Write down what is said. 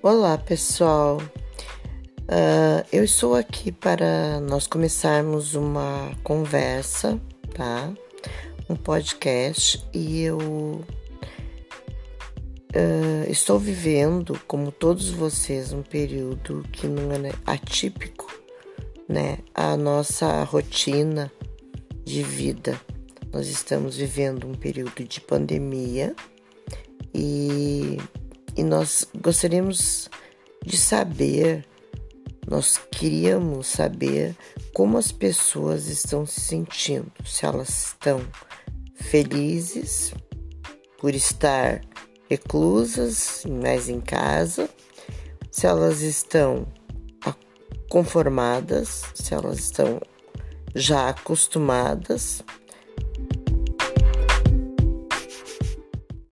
Olá, pessoal. Uh, eu estou aqui para nós começarmos uma conversa, tá? Um podcast e eu uh, estou vivendo, como todos vocês, um período que não é atípico, né? A nossa rotina de vida. Nós estamos vivendo um período de pandemia e e nós gostaríamos de saber, nós queríamos saber como as pessoas estão se sentindo, se elas estão felizes por estar reclusas, mais em casa, se elas estão conformadas, se elas estão já acostumadas